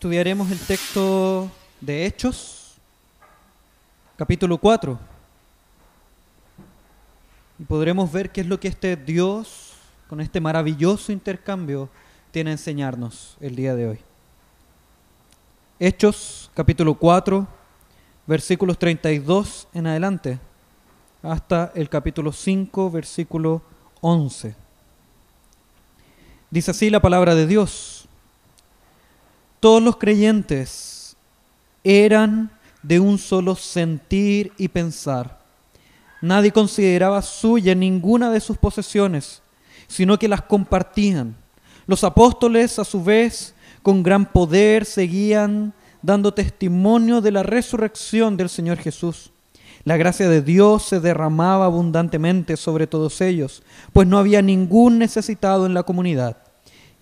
Estudiaremos el texto de Hechos, capítulo 4. Y podremos ver qué es lo que este Dios, con este maravilloso intercambio, tiene a enseñarnos el día de hoy. Hechos, capítulo 4, versículos 32 en adelante, hasta el capítulo 5, versículo 11. Dice así la palabra de Dios. Todos los creyentes eran de un solo sentir y pensar. Nadie consideraba suya ninguna de sus posesiones, sino que las compartían. Los apóstoles, a su vez, con gran poder, seguían dando testimonio de la resurrección del Señor Jesús. La gracia de Dios se derramaba abundantemente sobre todos ellos, pues no había ningún necesitado en la comunidad.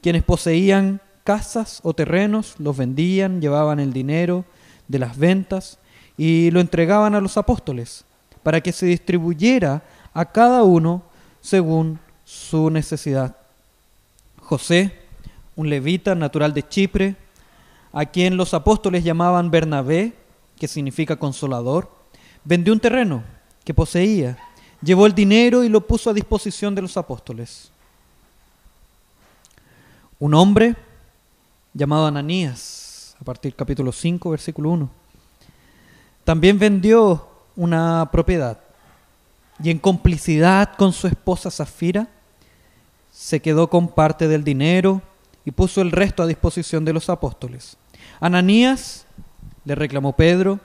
Quienes poseían casas o terrenos los vendían, llevaban el dinero de las ventas y lo entregaban a los apóstoles para que se distribuyera a cada uno según su necesidad. José, un levita natural de Chipre, a quien los apóstoles llamaban Bernabé, que significa consolador, vendió un terreno que poseía, llevó el dinero y lo puso a disposición de los apóstoles. Un hombre llamado Ananías, a partir del capítulo 5, versículo 1, también vendió una propiedad y en complicidad con su esposa Zafira se quedó con parte del dinero y puso el resto a disposición de los apóstoles. Ananías, le reclamó Pedro,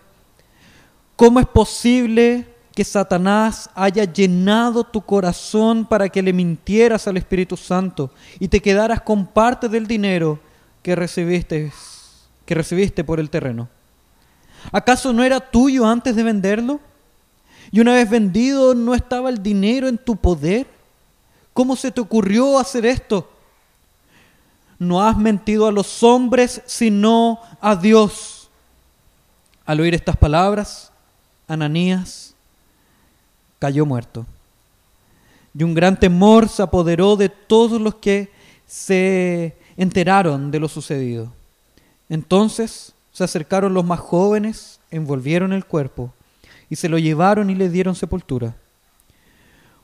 ¿cómo es posible que Satanás haya llenado tu corazón para que le mintieras al Espíritu Santo y te quedaras con parte del dinero que recibiste, que recibiste por el terreno? ¿Acaso no era tuyo antes de venderlo? Y una vez vendido, ¿no estaba el dinero en tu poder? ¿Cómo se te ocurrió hacer esto? No has mentido a los hombres, sino a Dios. Al oír estas palabras, Ananías cayó muerto. Y un gran temor se apoderó de todos los que se enteraron de lo sucedido. Entonces se acercaron los más jóvenes, envolvieron el cuerpo y se lo llevaron y le dieron sepultura.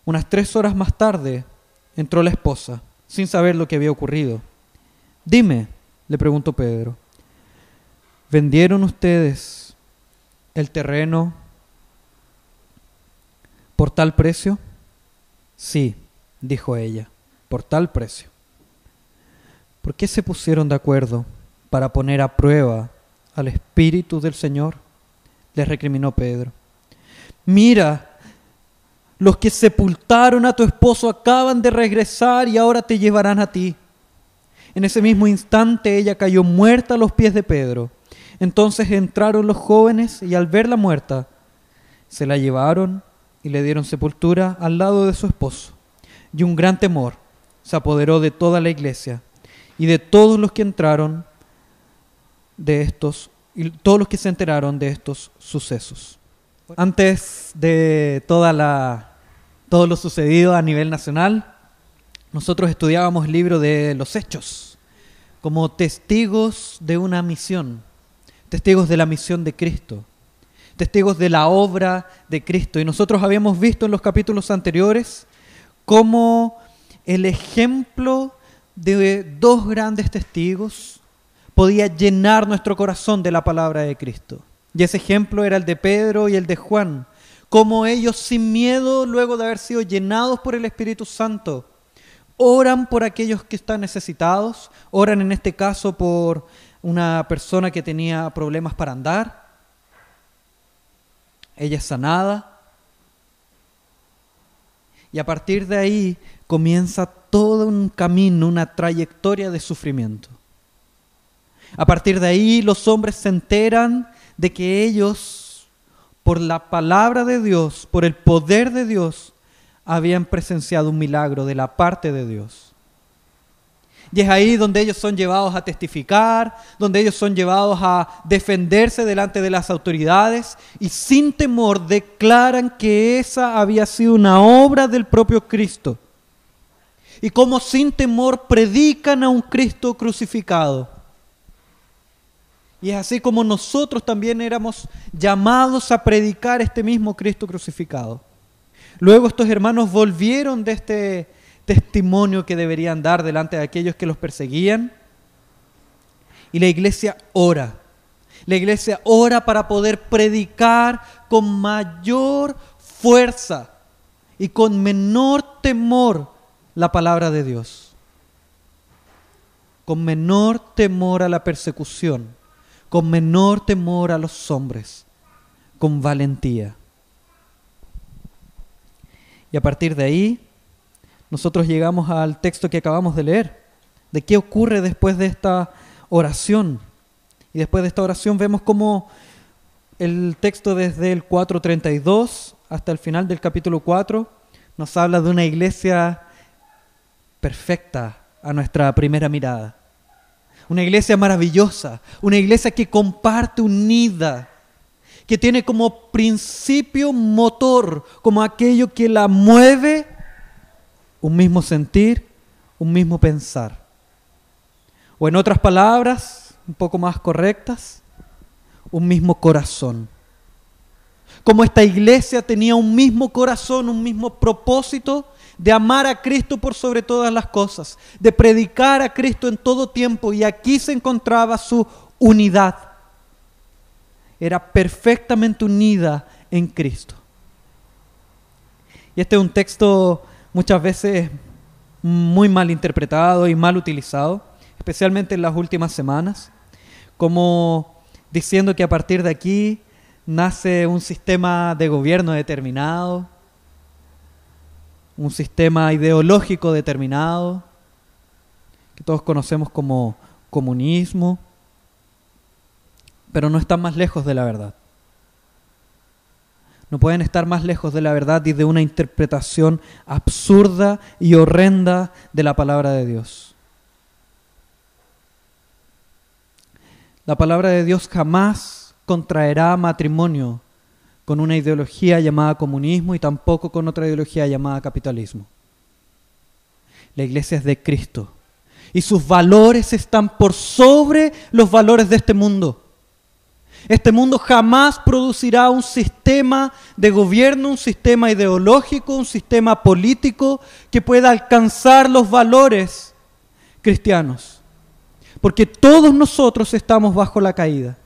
Unas tres horas más tarde entró la esposa, sin saber lo que había ocurrido. Dime, le preguntó Pedro, ¿vendieron ustedes el terreno por tal precio? Sí, dijo ella, por tal precio. ¿Por qué se pusieron de acuerdo para poner a prueba al Espíritu del Señor? Les recriminó Pedro. Mira, los que sepultaron a tu esposo acaban de regresar y ahora te llevarán a ti. En ese mismo instante ella cayó muerta a los pies de Pedro. Entonces entraron los jóvenes y al verla muerta, se la llevaron y le dieron sepultura al lado de su esposo. Y un gran temor se apoderó de toda la iglesia y de todos los que entraron de estos y todos los que se enteraron de estos sucesos. Antes de toda la, todo lo sucedido a nivel nacional, nosotros estudiábamos el libro de los Hechos como testigos de una misión, testigos de la misión de Cristo, testigos de la obra de Cristo. Y nosotros habíamos visto en los capítulos anteriores cómo el ejemplo de dos grandes testigos podía llenar nuestro corazón de la palabra de Cristo. Y ese ejemplo era el de Pedro y el de Juan, cómo ellos sin miedo, luego de haber sido llenados por el Espíritu Santo, oran por aquellos que están necesitados, oran en este caso por una persona que tenía problemas para andar, ella es sanada, y a partir de ahí comienza todo un camino, una trayectoria de sufrimiento. A partir de ahí los hombres se enteran de que ellos, por la palabra de Dios, por el poder de Dios, habían presenciado un milagro de la parte de Dios. Y es ahí donde ellos son llevados a testificar, donde ellos son llevados a defenderse delante de las autoridades y sin temor declaran que esa había sido una obra del propio Cristo. Y como sin temor predican a un Cristo crucificado. Y es así como nosotros también éramos llamados a predicar este mismo Cristo crucificado. Luego estos hermanos volvieron de este testimonio que deberían dar delante de aquellos que los perseguían. Y la iglesia ora. La iglesia ora para poder predicar con mayor fuerza y con menor temor la palabra de Dios. Con menor temor a la persecución con menor temor a los hombres, con valentía. Y a partir de ahí, nosotros llegamos al texto que acabamos de leer, de qué ocurre después de esta oración. Y después de esta oración vemos cómo el texto desde el 4.32 hasta el final del capítulo 4 nos habla de una iglesia perfecta a nuestra primera mirada una iglesia maravillosa, una iglesia que comparte unida, que tiene como principio motor, como aquello que la mueve, un mismo sentir, un mismo pensar. O en otras palabras, un poco más correctas, un mismo corazón. Como esta iglesia tenía un mismo corazón, un mismo propósito, de amar a Cristo por sobre todas las cosas, de predicar a Cristo en todo tiempo y aquí se encontraba su unidad. Era perfectamente unida en Cristo. Y este es un texto muchas veces muy mal interpretado y mal utilizado, especialmente en las últimas semanas, como diciendo que a partir de aquí nace un sistema de gobierno determinado, un sistema ideológico determinado, que todos conocemos como comunismo, pero no están más lejos de la verdad. No pueden estar más lejos de la verdad y de una interpretación absurda y horrenda de la palabra de Dios. La palabra de Dios jamás contraerá matrimonio con una ideología llamada comunismo y tampoco con otra ideología llamada capitalismo. La iglesia es de Cristo y sus valores están por sobre los valores de este mundo. Este mundo jamás producirá un sistema de gobierno, un sistema ideológico, un sistema político que pueda alcanzar los valores cristianos. Porque todos nosotros estamos bajo la caída.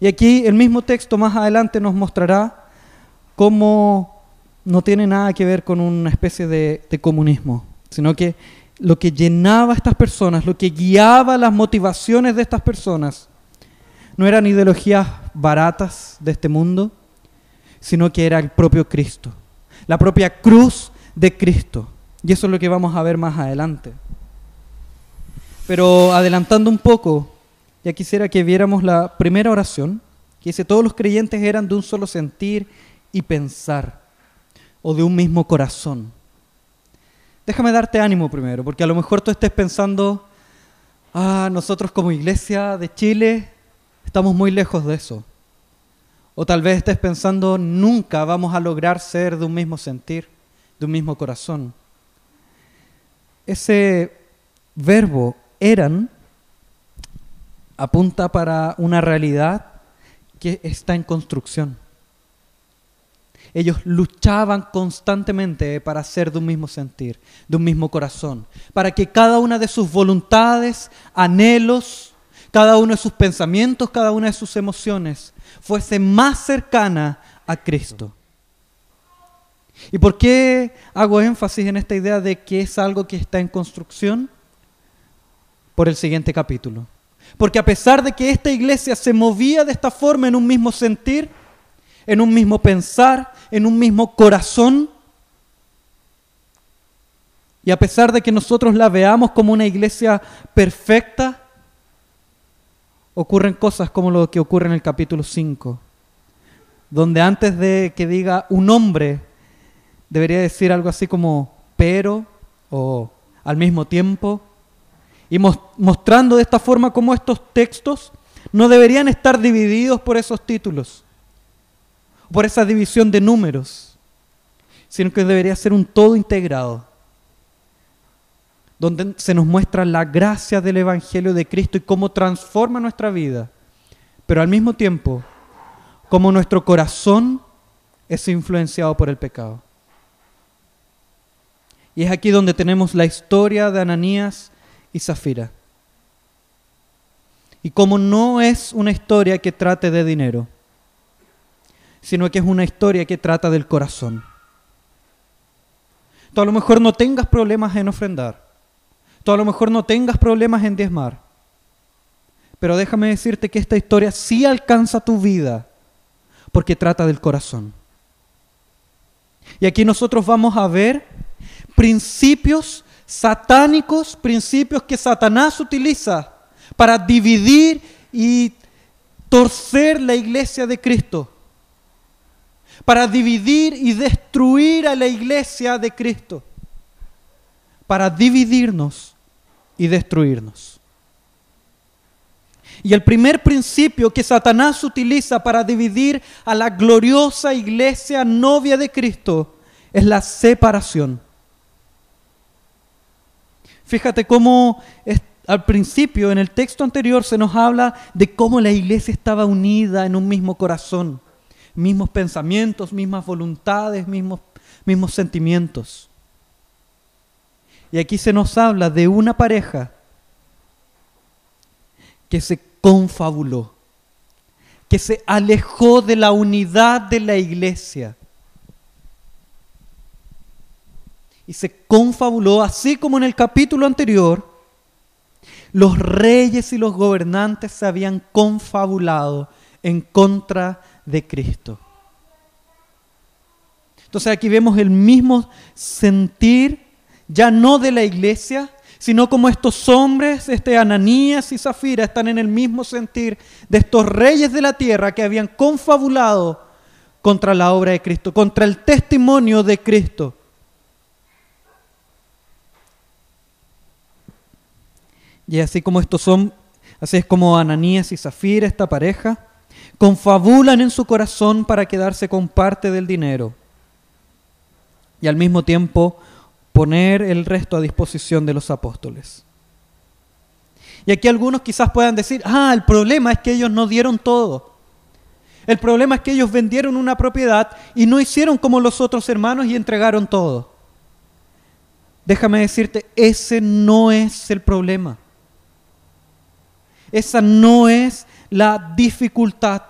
Y aquí el mismo texto más adelante nos mostrará cómo no tiene nada que ver con una especie de, comunismo, sino que lo que llenaba a estas personas, lo que guiaba las motivaciones de estas personas, no eran ideologías baratas de este mundo, sino que era el propio Cristo, la propia cruz de Cristo. Y eso es lo que vamos a ver más adelante. Pero adelantando un poco, ya quisiera que viéramos la primera oración, que dice, todos los creyentes eran de un solo sentir y pensar, o de un mismo corazón. Déjame darte ánimo primero, porque a lo mejor tú estés pensando, ah, nosotros como iglesia de Chile estamos muy lejos de eso. O tal vez estés pensando, nunca vamos a lograr ser de un mismo sentir, de un mismo corazón. Ese verbo eran apunta para una realidad que está en construcción. Ellos luchaban constantemente para ser de un mismo sentir, de un mismo corazón, para que cada una de sus voluntades, anhelos, cada uno de sus pensamientos, cada una de sus emociones fuese más cercana a Cristo. ¿Y por qué hago énfasis en esta idea de que es algo que está en construcción? Por el siguiente capítulo. Porque a pesar de que esta iglesia se movía de esta forma en un mismo sentir, en un mismo pensar, en un mismo corazón, y a pesar de que nosotros la veamos como una iglesia perfecta, ocurren cosas como lo que ocurre en el capítulo 5, donde antes de que diga un hombre, debería decir algo así como pero o al mismo tiempo, y mostrando de esta forma cómo estos textos no deberían estar divididos por esos títulos, por esa división de números, sino que debería ser un todo integrado. Donde se nos muestra la gracia del Evangelio de Cristo y cómo transforma nuestra vida, pero al mismo tiempo, cómo nuestro corazón es influenciado por el pecado. Y es aquí donde tenemos la historia de Ananías y Zafira. Y como no es una historia que trate de dinero, sino que es una historia que trata del corazón. Tú a lo mejor no tengas problemas en ofrendar. Tú a lo mejor no tengas problemas en diezmar. Pero déjame decirte que esta historia sí alcanza tu vida porque trata del corazón. Y aquí nosotros vamos a ver principios satánicos, principios que Satanás utiliza para dividir y torcer la iglesia de Cristo, para dividir y destruir a la iglesia de Cristo, para dividirnos y destruirnos. Y el primer principio que Satanás utiliza para dividir a la gloriosa iglesia novia de Cristo es la separación. Fíjate cómo al principio, en el texto anterior, se nos habla de cómo la iglesia estaba unida en un mismo corazón, mismos pensamientos, mismas voluntades, mismos, mismos sentimientos. Y aquí se nos habla de una pareja que se confabuló, que se alejó de la unidad de la iglesia y se confabuló, así como en el capítulo anterior, los reyes y los gobernantes se habían confabulado en contra de Cristo. Entonces aquí vemos el mismo sentir, ya no de la iglesia, sino como estos hombres, este Ananías y Zafira, están en el mismo sentir de estos reyes de la tierra que habían confabulado contra la obra de Cristo, contra el testimonio de Cristo. Y así como estos son, así es como Ananías y Zafira, esta pareja, confabulan en su corazón para quedarse con parte del dinero y al mismo tiempo poner el resto a disposición de los apóstoles. Y aquí algunos quizás puedan decir, ah, el problema es que ellos no dieron todo. El problema es que ellos vendieron una propiedad y no hicieron como los otros hermanos y entregaron todo. Déjame decirte, ese no es el problema. Esa no es la dificultad.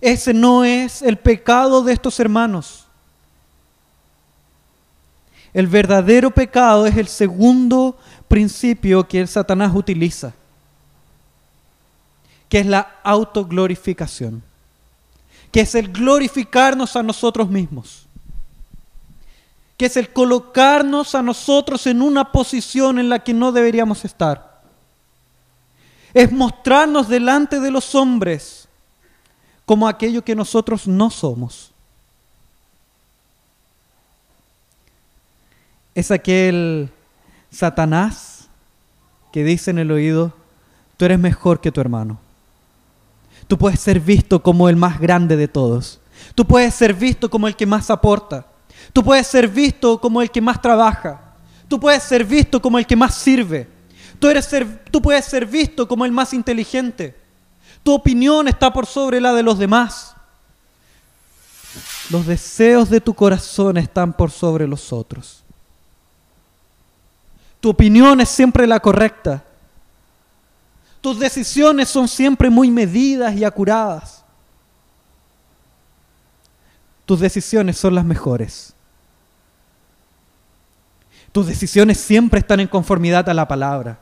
Ese no es el pecado de estos hermanos. El verdadero pecado es el segundo principio que el Satanás utiliza, que es la autoglorificación, que es el glorificarnos a nosotros mismos, que es el colocarnos a nosotros en una posición en la que no deberíamos estar es mostrarnos delante de los hombres como aquello que nosotros no somos. Es aquel Satanás que dice en el oído, tú eres mejor que tu hermano. Tú puedes ser visto como el más grande de todos. Tú puedes ser visto como el que más aporta. Tú puedes ser visto como el que más trabaja. Tú puedes ser visto como el que más sirve. Tú, eres tú puedes ser visto como el más inteligente. Tu opinión está por sobre la de los demás. Los deseos de tu corazón están por sobre los otros. Tu opinión es siempre la correcta. Tus decisiones son siempre muy medidas y acuradas. Tus decisiones son las mejores. Tus decisiones siempre están en conformidad a la palabra.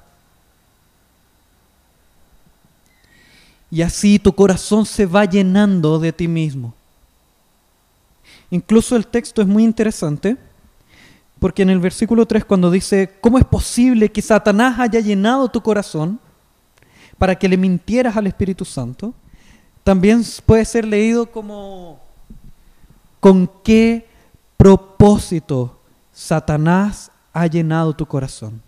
Y así tu corazón se va llenando de ti mismo. Incluso el texto es muy interesante, porque en el versículo 3 cuando dice, ¿cómo es posible que Satanás haya llenado tu corazón para que le mintieras al Espíritu Santo? También puede ser leído como, ¿con qué propósito Satanás ha llenado tu corazón?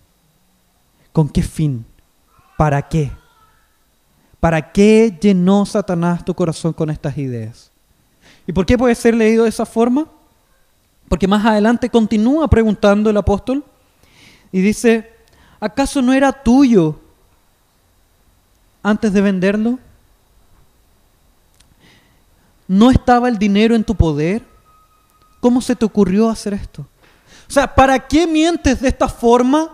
¿Con qué fin? ¿Para qué? ¿Para qué llenó Satanás tu corazón con estas ideas? ¿Y por qué puede ser leído de esa forma? Porque más adelante continúa preguntando el apóstol, Y dice, ¿acaso no era tuyo antes de venderlo? ¿No estaba el dinero en tu poder? ¿Cómo se te ocurrió hacer esto? O sea, ¿para qué mientes de esta forma?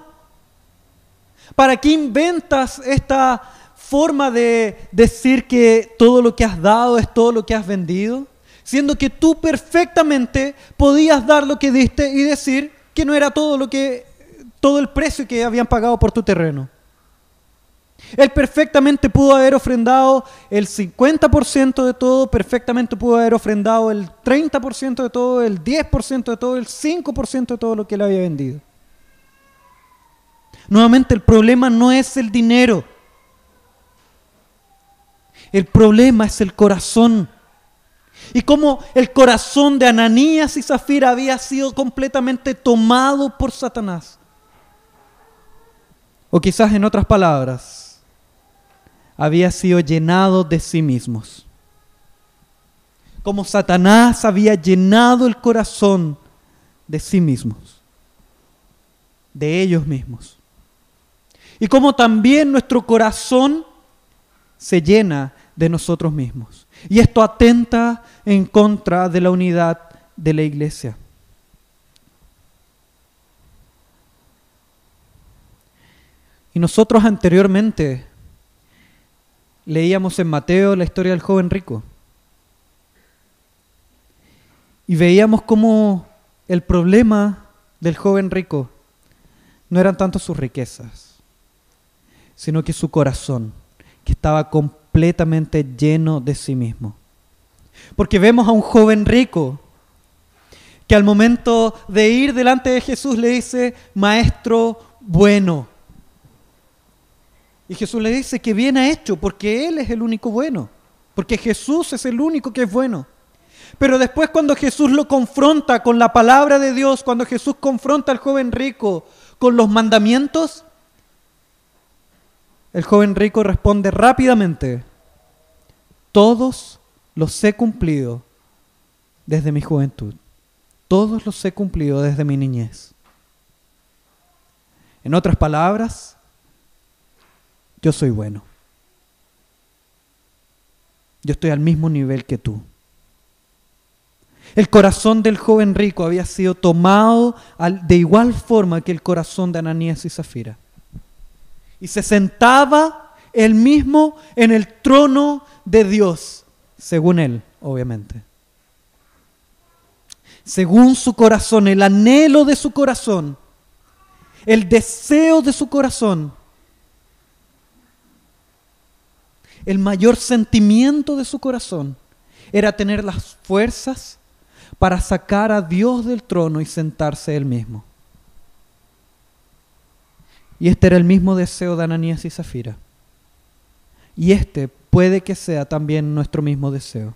¿Para qué inventas esta forma de decir que todo lo que has dado es todo lo que has vendido? Siendo que tú perfectamente podías dar lo que diste y decir que no era todo lo que todo el precio que habían pagado por tu terreno. Él perfectamente pudo haber ofrendado el 50% de todo, perfectamente pudo haber ofrendado el 30% de todo, el 10% de todo, el 5% de todo lo que él había vendido. Nuevamente, el problema no es el dinero. El problema es el corazón. Y como el corazón de Ananías y Zafira había sido completamente tomado por Satanás. O quizás en otras palabras, había sido llenado de sí mismos. Como Satanás había llenado el corazón de sí mismos, de ellos mismos. Y como también nuestro corazón se llena de nosotros mismos. Y esto atenta en contra de la unidad de la iglesia. Y nosotros anteriormente leíamos en Mateo la historia del joven rico. Y veíamos cómo el problema del joven rico no eran tanto sus riquezas, sino que su corazón, que estaba completamente lleno de sí mismo. Porque vemos a un joven rico que al momento de ir delante de Jesús le dice, maestro bueno. Y Jesús le dice que bien ha hecho, porque Él es el único bueno, porque Jesús es el único que es bueno. Pero después cuando Jesús lo confronta con la palabra de Dios, cuando Jesús confronta al joven rico con los mandamientos, el joven rico responde rápidamente, todos los he cumplido desde mi juventud, todos los he cumplido desde mi niñez. En otras palabras, yo soy bueno. Yo estoy al mismo nivel que tú. El corazón del joven rico había sido tomado de igual forma que el corazón de Ananías y Zafira. Y se sentaba él mismo en el trono de Dios, según él, obviamente. Según su corazón, el anhelo de su corazón, el deseo de su corazón el mayor sentimiento de su corazón era tener las fuerzas para sacar a Dios del trono y sentarse él mismo. Y este era el mismo deseo de Ananías y Zafira. Y este puede que sea también nuestro mismo deseo.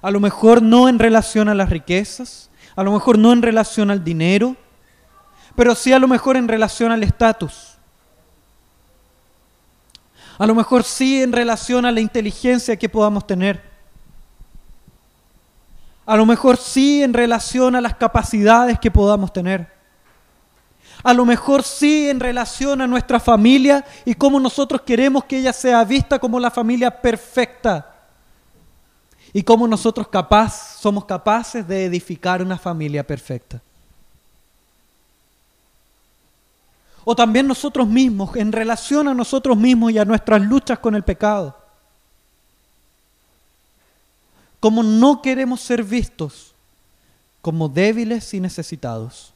A lo mejor no en relación a las riquezas, a lo mejor no en relación al dinero, pero sí a lo mejor en relación al estatus a lo mejor sí en relación a la inteligencia que podamos tener. A lo mejor sí en relación a las capacidades que podamos tener. A lo mejor sí en relación a nuestra familia y cómo nosotros queremos que ella sea vista como la familia perfecta. Y cómo nosotros capaz, somos capaces de edificar una familia perfecta. o también nosotros mismos, en relación a nosotros mismos y a nuestras luchas con el pecado. Como no queremos ser vistos como débiles y necesitados.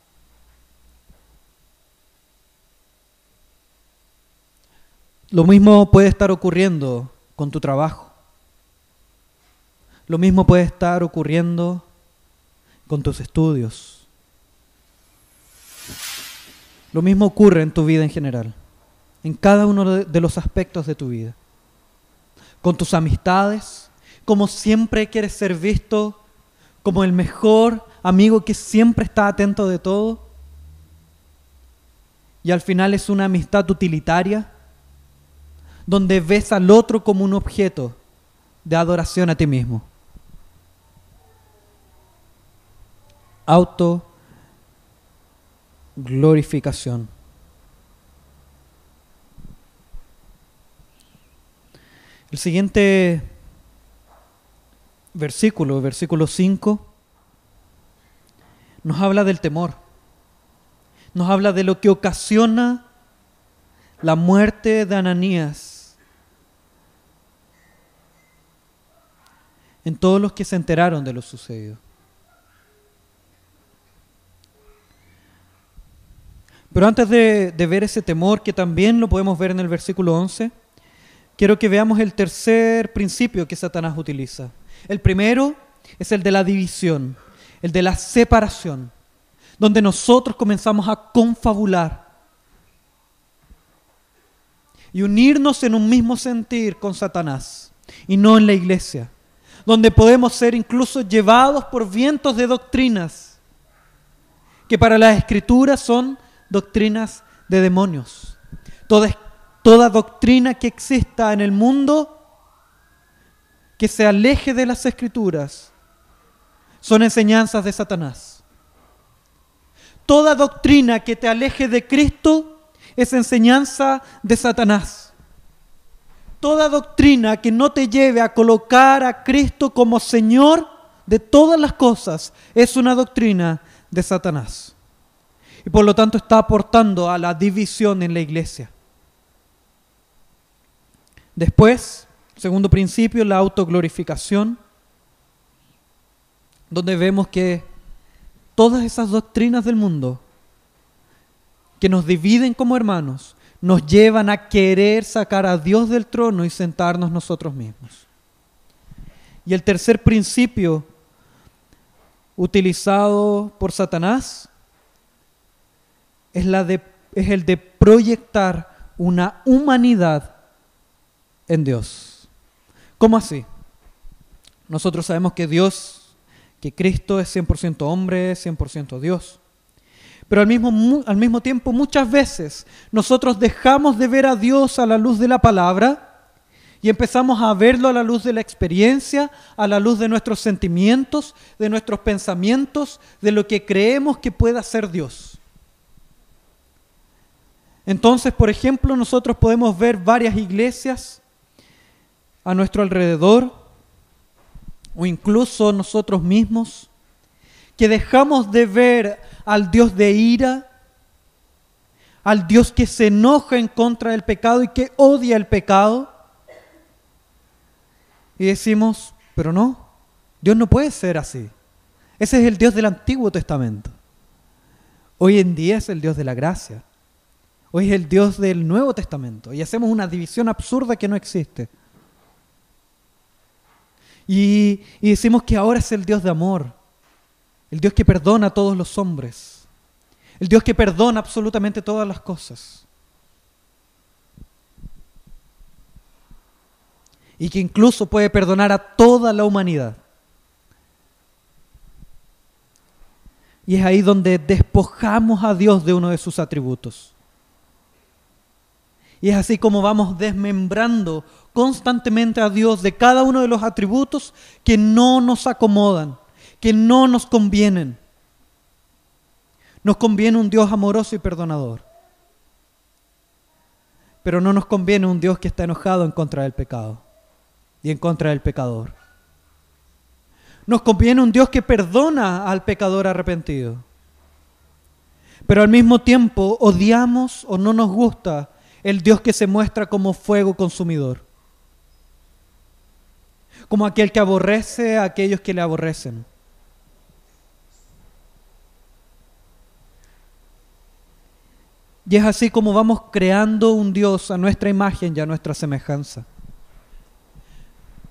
Lo mismo puede estar ocurriendo con tu trabajo. Lo mismo puede estar ocurriendo con tus estudios. Lo mismo ocurre en tu vida en general, en cada uno de los aspectos de tu vida. Con tus amistades, como siempre quieres ser visto como el mejor amigo que siempre está atento de todo. Y al final es una amistad utilitaria, donde ves al otro como un objeto de adoración a ti mismo. Auto autoglorificación. El siguiente versículo, versículo 5, nos habla del temor. Nos habla de lo que ocasiona la muerte de Ananías en todos los que se enteraron de lo sucedido. Pero antes de, de, ver ese temor, que también lo podemos ver en el versículo 11, quiero que veamos el tercer principio que Satanás utiliza. El primero es el de la división, el de la separación, donde nosotros comenzamos a confabular y unirnos en un mismo sentir con Satanás y no en la iglesia, donde podemos ser incluso llevados por vientos de doctrinas que para las escrituras son doctrinas de demonios. Toda, toda doctrina que exista en el mundo que se aleje de las escrituras son enseñanzas de Satanás. Toda doctrina que te aleje de Cristo es enseñanza de Satanás. Toda doctrina que no te lleve a colocar a Cristo como Señor de todas las cosas es una doctrina de Satanás y por lo tanto está aportando a la división en la iglesia. Después, segundo principio, la autoglorificación, donde vemos que todas esas doctrinas del mundo que nos dividen como hermanos, nos llevan a querer sacar a Dios del trono y sentarnos nosotros mismos. Y el tercer principio utilizado por Satanás es, la de, es el de proyectar una humanidad en Dios. ¿Cómo así? Nosotros sabemos que Dios, que Cristo es 100% hombre, 100% Dios. Pero al mismo, al mismo tiempo muchas veces nosotros dejamos de ver a Dios a la luz de la palabra y empezamos a verlo a la luz de la experiencia, a la luz de nuestros sentimientos, de nuestros pensamientos, de lo que creemos que pueda ser Dios. Entonces, por ejemplo, nosotros podemos ver varias iglesias a nuestro alrededor o incluso nosotros mismos que dejamos de ver al Dios de ira, al Dios que se enoja en contra del pecado y que odia el pecado. Y decimos, pero no, Dios no puede ser así. Ese es el Dios del Antiguo Testamento. Hoy en día es el Dios de la gracia. Hoy es el Dios del Nuevo Testamento y hacemos una división absurda que no existe. Y, y, decimos que ahora es el Dios de amor, el Dios que perdona a todos los hombres, el Dios que perdona absolutamente todas las cosas. Y que incluso puede perdonar a toda la humanidad. Y es ahí donde despojamos a Dios de uno de sus atributos. Y es así como vamos desmembrando constantemente a Dios de cada uno de los atributos que no nos acomodan, que no nos convienen. Nos conviene un Dios amoroso y perdonador. Pero no nos conviene un Dios que está enojado en contra del pecado y en contra del pecador. Nos conviene un Dios que perdona al pecador arrepentido. Pero al mismo tiempo odiamos o no nos gusta el Dios que se muestra como fuego consumidor, como aquel que aborrece a aquellos que le aborrecen. Y es así como vamos creando un Dios a nuestra imagen y a nuestra semejanza.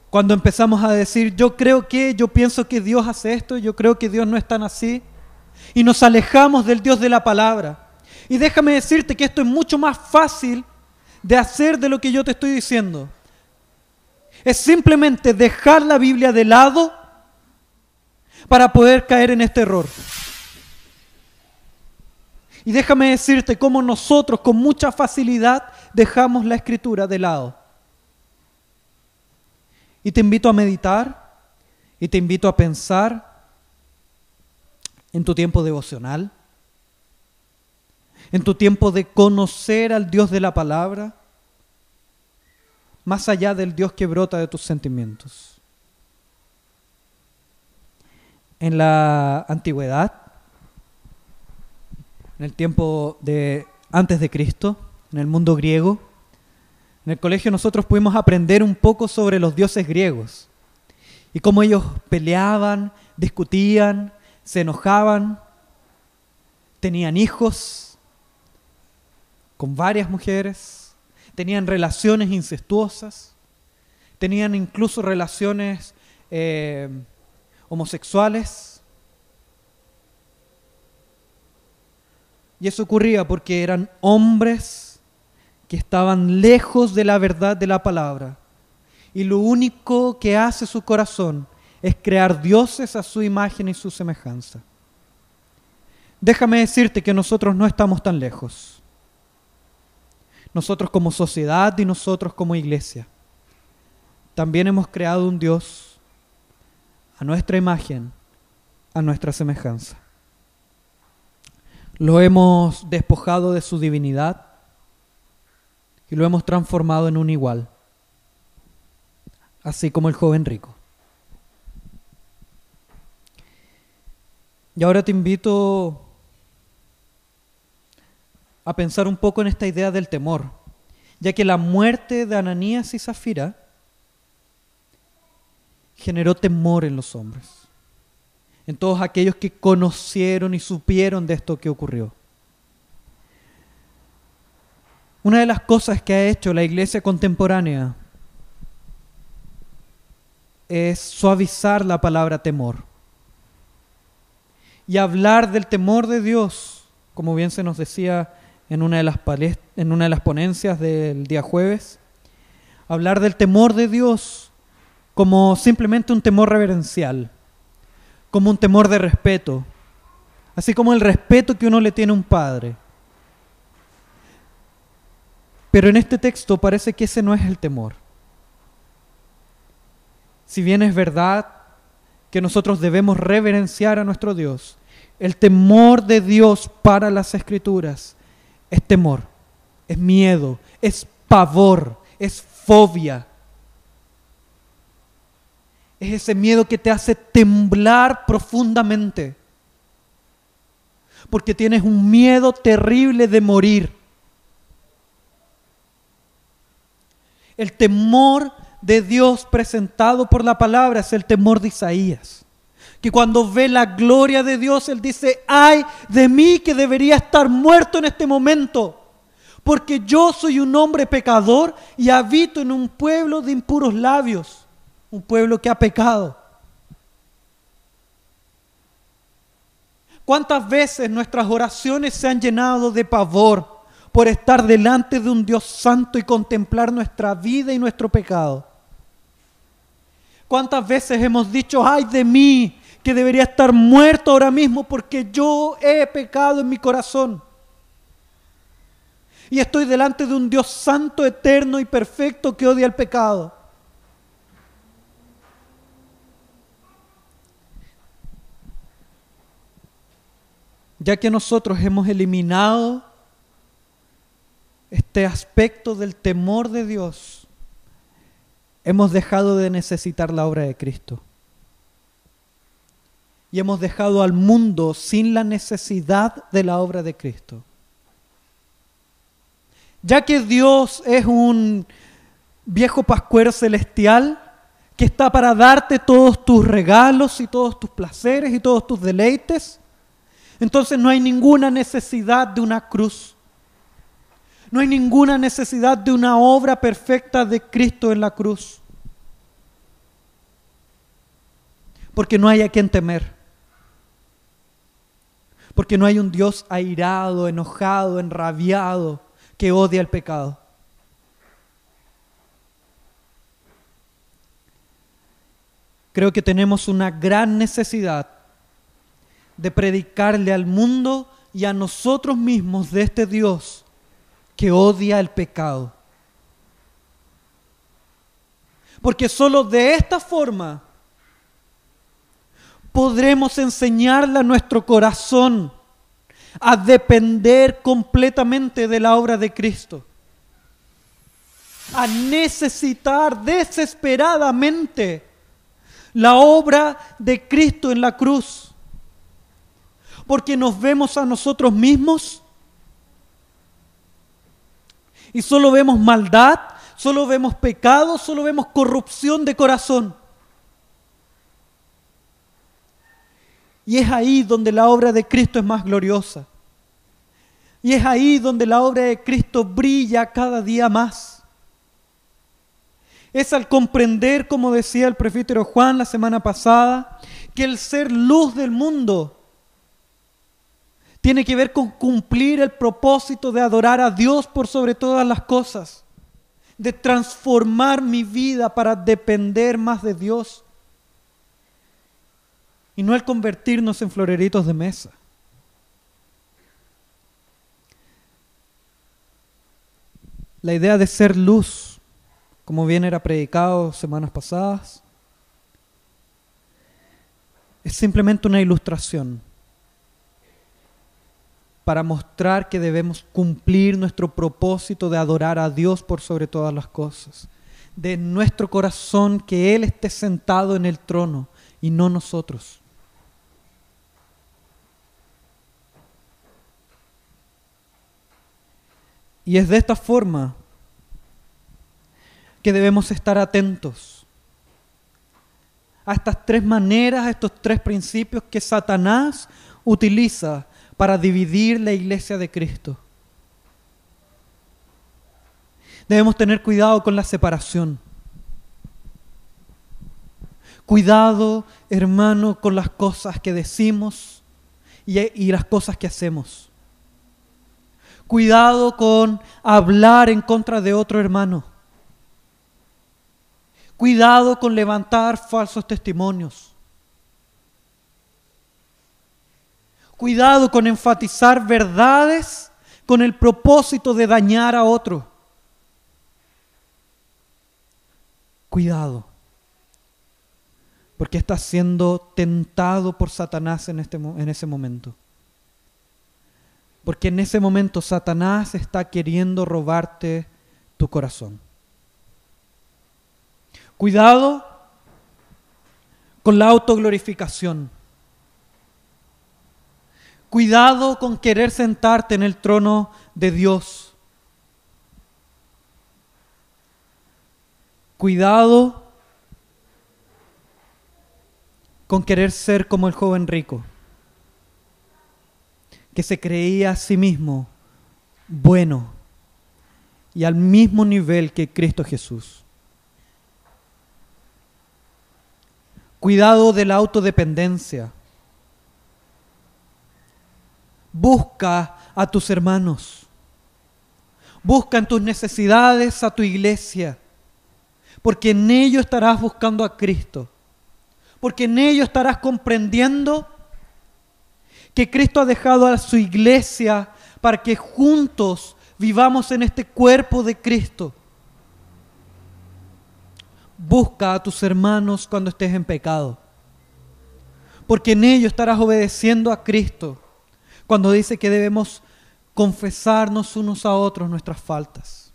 Cuando empezamos a decir, yo creo que, yo pienso que Dios hace esto, yo creo que Dios no es tan así, y nos alejamos del Dios de la palabra, y déjame decirte que esto es mucho más fácil de hacer de lo que yo te estoy diciendo. Es simplemente dejar la Biblia de lado para poder caer en este error. Y déjame decirte cómo nosotros con mucha facilidad dejamos la escritura de lado. Y te invito a meditar y te invito a pensar en tu tiempo devocional en tu tiempo de conocer al Dios de la palabra, más allá del Dios que brota de tus sentimientos. En la antigüedad, en el tiempo de antes de Cristo, en el mundo griego, en el colegio nosotros pudimos aprender un poco sobre los dioses griegos y cómo ellos peleaban, discutían, se enojaban, tenían hijos con varias mujeres, tenían relaciones incestuosas, tenían incluso relaciones eh, homosexuales. Y eso ocurría porque eran hombres que estaban lejos de la verdad de la palabra. Y lo único que hace su corazón es crear dioses a su imagen y su semejanza. Déjame decirte que nosotros no estamos tan lejos. Nosotros como sociedad y nosotros como iglesia. También hemos creado un Dios a nuestra imagen, a nuestra semejanza. Lo hemos despojado de su divinidad y lo hemos transformado en un igual, así como el joven rico. Y ahora te invito a pensar un poco en esta idea del temor, ya que la muerte de Ananías y Zafira generó temor en los hombres, en todos aquellos que conocieron y supieron de esto que ocurrió. Una de las cosas que ha hecho la iglesia contemporánea es suavizar la palabra temor y hablar del temor de Dios, como bien se nos decía en una de las, en una de las ponencias del día jueves, hablar del temor de Dios como simplemente un temor reverencial, como un temor de respeto, así como el respeto que uno le tiene a un padre. Pero en este texto parece que ese no es el temor. Si bien es verdad que nosotros debemos reverenciar a nuestro Dios. El temor de Dios para las escrituras es temor, es miedo, es pavor, es fobia. Es ese miedo que te hace temblar profundamente. Porque tienes un miedo terrible de morir. El temor de Dios presentado por la palabra es el temor de Isaías. Que cuando ve la gloria de Dios, él dice, ay de mí que debería estar muerto en este momento, porque yo soy un hombre pecador y habito en un pueblo de impuros labios, un pueblo que ha pecado. ¿Cuántas veces nuestras oraciones se han llenado de pavor por estar delante de un Dios santo y contemplar nuestra vida y nuestro pecado? ¿Cuántas veces hemos dicho, ay de mí, que debería estar muerto ahora mismo porque yo he pecado en mi corazón? Y estoy delante de un Dios santo, eterno y perfecto que odia el pecado. Ya que nosotros hemos eliminado este aspecto del temor de Dios, hemos dejado de necesitar la obra de Cristo. Y hemos dejado al mundo sin la necesidad de la obra de Cristo. Ya que Dios es un viejo pascuero celestial que está para darte todos tus regalos y todos tus placeres y todos tus deleites, entonces no hay ninguna necesidad de una cruz. No hay ninguna necesidad de una obra perfecta de Cristo en la cruz. Porque no hay a quien temer. Porque no hay un Dios airado, enojado, enrabiado, que odia el pecado. Creo que tenemos una gran necesidad de predicarle al mundo y a nosotros mismos de este Dios que odia el pecado. Porque solo de esta forma podremos enseñarle a nuestro corazón a depender completamente de la obra de Cristo, a necesitar desesperadamente la obra de Cristo en la cruz, porque nos vemos a nosotros mismos y solo vemos maldad, solo vemos pecado, solo vemos corrupción de corazón. Y es ahí donde la obra de Cristo es más gloriosa. Y es ahí donde la obra de Cristo brilla cada día más. Es al comprender, como decía el prefítero Juan la semana pasada, que el ser luz del mundo tiene que ver con cumplir el propósito de adorar a Dios por sobre todas las cosas, de transformar mi vida para depender más de Dios y no el convertirnos en floreritos de mesa. La idea de ser luz, como bien era predicado semanas pasadas, es simplemente una ilustración para mostrar que debemos cumplir nuestro propósito de adorar a Dios por sobre todas las cosas, de nuestro corazón que Él esté sentado en el trono y no nosotros. Y es de esta forma que debemos estar atentos a estas tres maneras, a estos tres principios que Satanás utiliza para dividir la iglesia de Cristo. Debemos tener cuidado con la separación. Cuidado, hermano, con las cosas que decimos y, las cosas que hacemos. Cuidado con hablar en contra de otro hermano. Cuidado con levantar falsos testimonios. Cuidado con enfatizar verdades con el propósito de dañar a otro. Cuidado, porque estás siendo tentado por Satanás en, este, en ese momento. Porque en ese momento Satanás está queriendo robarte tu corazón. Cuidado con la autoglorificación. Cuidado con querer sentarte en el trono de Dios. Cuidado con querer ser como el joven rico que se creía a sí mismo bueno y al mismo nivel que Cristo Jesús. Cuidado de la autodependencia. Busca a tus hermanos. Busca en tus necesidades a tu iglesia. Porque en ello estarás buscando a Cristo. Porque en ello estarás comprendiendo que Cristo ha dejado a su iglesia para que juntos vivamos en este cuerpo de Cristo. Busca a tus hermanos cuando estés en pecado, porque en ello estarás obedeciendo a Cristo cuando dice que debemos confesarnos unos a otros nuestras faltas.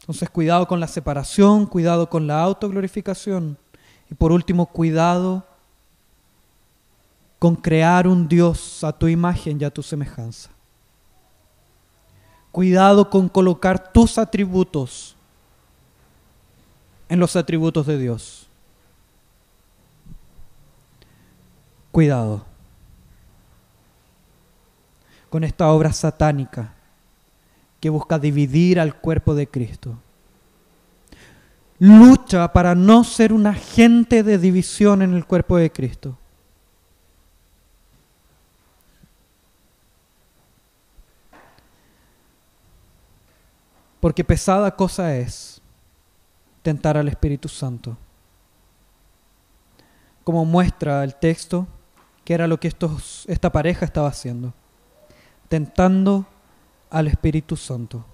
Entonces, cuidado con la separación, cuidado con la autoglorificación y por último, cuidado con crear un Dios a tu imagen y a tu semejanza. Cuidado con colocar tus atributos en los atributos de Dios. Cuidado con esta obra satánica que busca dividir al cuerpo de Cristo. Lucha para no ser un agente de división en el cuerpo de Cristo. Porque pesada cosa es tentar al Espíritu Santo. Como muestra el texto, que era lo que esta pareja estaba haciendo. Tentando al Espíritu Santo.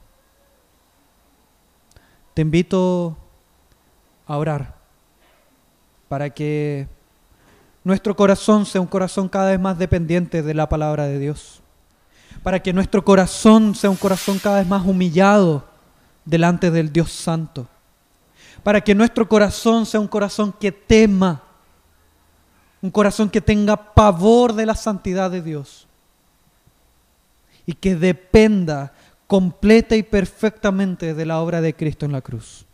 Te invito a orar para que nuestro corazón sea un corazón cada vez más dependiente de la palabra de Dios. Para que nuestro corazón sea un corazón cada vez más humillado delante del Dios Santo. Para que nuestro corazón sea un corazón que tema, un corazón que tenga pavor de la santidad de Dios y que dependa completa y perfectamente de la obra de Cristo en la cruz.